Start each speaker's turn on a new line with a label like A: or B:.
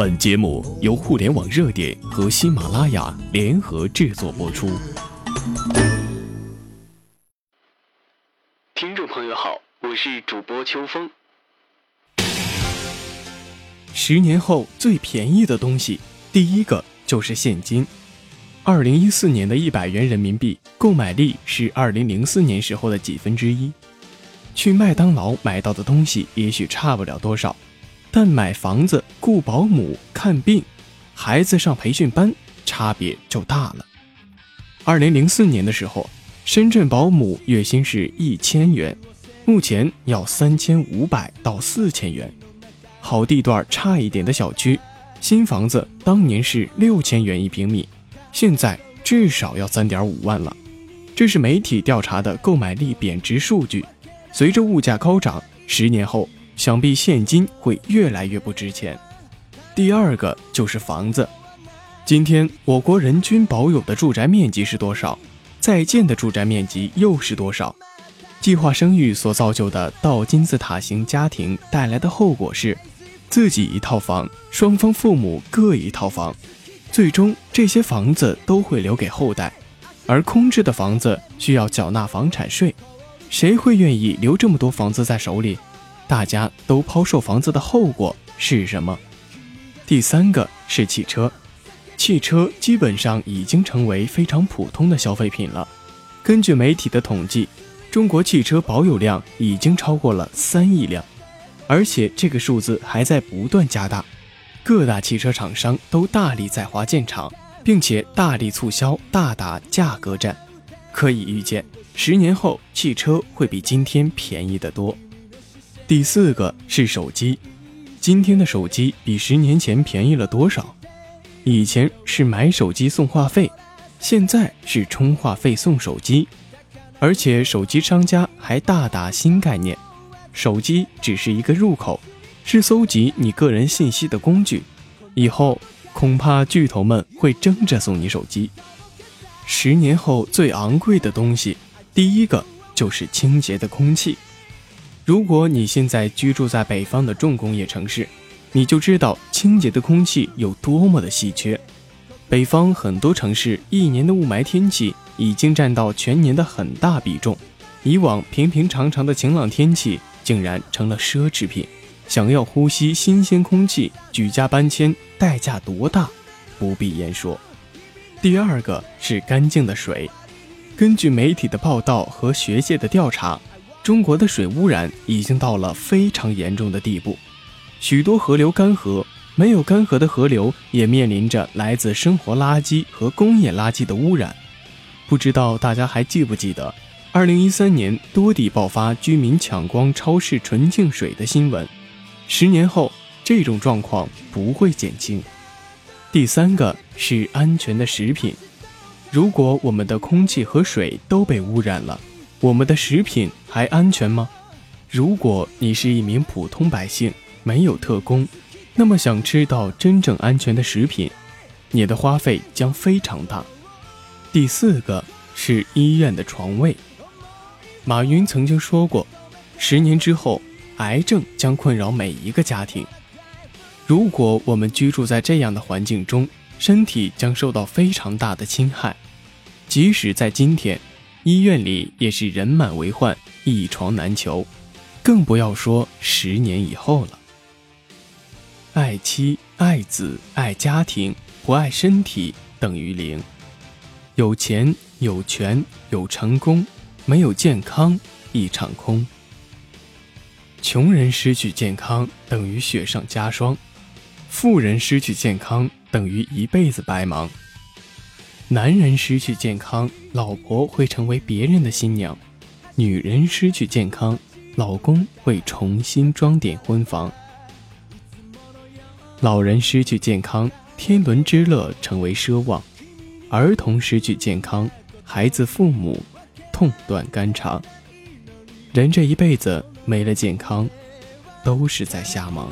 A: 本节目由互联网热点和喜马拉雅联合制作播出。
B: 听众朋友好，我是主播秋风。
A: 十年后最便宜的东西，第一个就是现金。二零一四年的一百元人民币购买力是二零零四年时候的几分之一。去麦当劳买到的东西也许差不了多少。但买房子、雇保姆、看病、孩子上培训班，差别就大了。二零零四年的时候，深圳保姆月薪是一千元，目前要三千五百到四千元。好地段差一点的小区，新房子当年是六千元一平米，现在至少要三点五万了。这是媒体调查的购买力贬值数据。随着物价高涨，十年后。想必现金会越来越不值钱。第二个就是房子。今天我国人均保有的住宅面积是多少？在建的住宅面积又是多少？计划生育所造就的倒金字塔型家庭带来的后果是，自己一套房，双方父母各一套房，最终这些房子都会留给后代，而空置的房子需要缴纳房产税。谁会愿意留这么多房子在手里？大家都抛售房子的后果是什么？第三个是汽车，汽车基本上已经成为非常普通的消费品了。根据媒体的统计，中国汽车保有量已经超过了三亿辆，而且这个数字还在不断加大。各大汽车厂商都大力在华建厂，并且大力促销，大打价格战。可以预见，十年后汽车会比今天便宜得多。第四个是手机，今天的手机比十年前便宜了多少？以前是买手机送话费，现在是充话费送手机，而且手机商家还大打新概念，手机只是一个入口，是搜集你个人信息的工具。以后恐怕巨头们会争着送你手机。十年后最昂贵的东西，第一个就是清洁的空气。如果你现在居住在北方的重工业城市，你就知道清洁的空气有多么的稀缺。北方很多城市一年的雾霾天气已经占到全年的很大比重，以往平平常常的晴朗天气竟然成了奢侈品。想要呼吸新鲜空气，举家搬迁代价多大，不必言说。第二个是干净的水，根据媒体的报道和学界的调查。中国的水污染已经到了非常严重的地步，许多河流干涸，没有干涸的河流也面临着来自生活垃圾和工业垃圾的污染。不知道大家还记不记得，二零一三年多地爆发居民抢光超市纯净水的新闻？十年后，这种状况不会减轻。第三个是安全的食品，如果我们的空气和水都被污染了。我们的食品还安全吗？如果你是一名普通百姓，没有特工，那么想吃到真正安全的食品，你的花费将非常大。第四个是医院的床位。马云曾经说过，十年之后，癌症将困扰每一个家庭。如果我们居住在这样的环境中，身体将受到非常大的侵害。即使在今天。医院里也是人满为患，一床难求，更不要说十年以后了。爱妻、爱子、爱家庭，不爱身体等于零。有钱、有权、有成功，没有健康一场空。穷人失去健康等于雪上加霜，富人失去健康等于一辈子白忙。男人失去健康，老婆会成为别人的新娘；女人失去健康，老公会重新装点婚房。老人失去健康，天伦之乐成为奢望；儿童失去健康，孩子父母痛断肝肠。人这一辈子没了健康，都是在瞎忙。